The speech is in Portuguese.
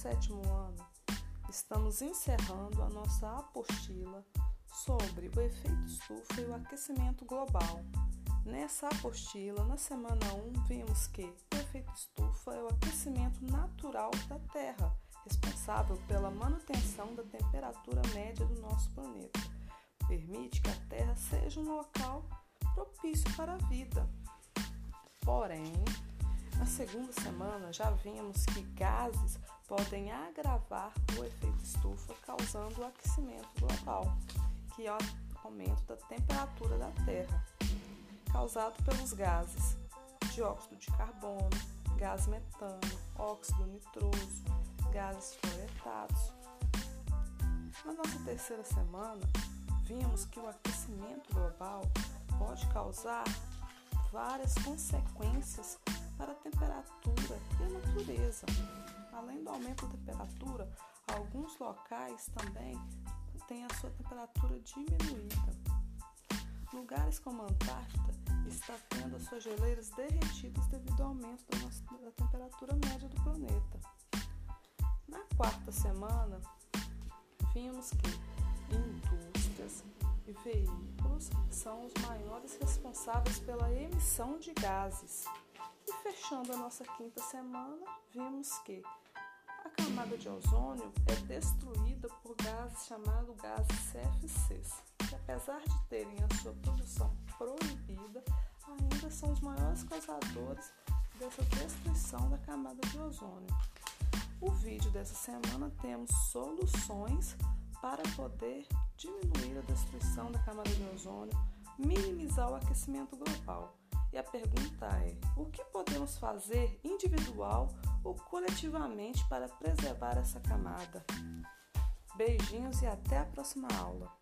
sétimo ano, estamos encerrando a nossa apostila sobre o efeito estufa e o aquecimento global. Nessa apostila, na semana 1, vimos que o efeito estufa é o aquecimento natural da Terra, responsável pela manutenção da temperatura média do nosso planeta. Permite que a Terra seja um local propício para a vida. Porém, segunda semana já vimos que gases podem agravar o efeito estufa, causando o aquecimento global, que é o aumento da temperatura da Terra, causado pelos gases dióxido de carbono, gás metano, óxido nitroso, gases fluoretados. Na nossa terceira semana, vimos que o aquecimento global pode causar várias consequências natureza. Além do aumento da temperatura, alguns locais também têm a sua temperatura diminuída. Lugares como a Antártida está tendo as suas geleiras derretidas devido ao aumento da, nossa, da temperatura média do planeta. Na quarta semana, vimos que indústrias e veículos são os maiores responsáveis pela emissão de gases. Fechando a nossa quinta semana, vimos que a camada de ozônio é destruída por gases chamados gases CFCs, que apesar de terem a sua produção proibida, ainda são os maiores causadores dessa destruição da camada de ozônio. O vídeo dessa semana temos soluções para poder diminuir a destruição da camada de ozônio, minimizar o aquecimento global. E a pergunta é: o que podemos fazer individual ou coletivamente para preservar essa camada? Beijinhos e até a próxima aula!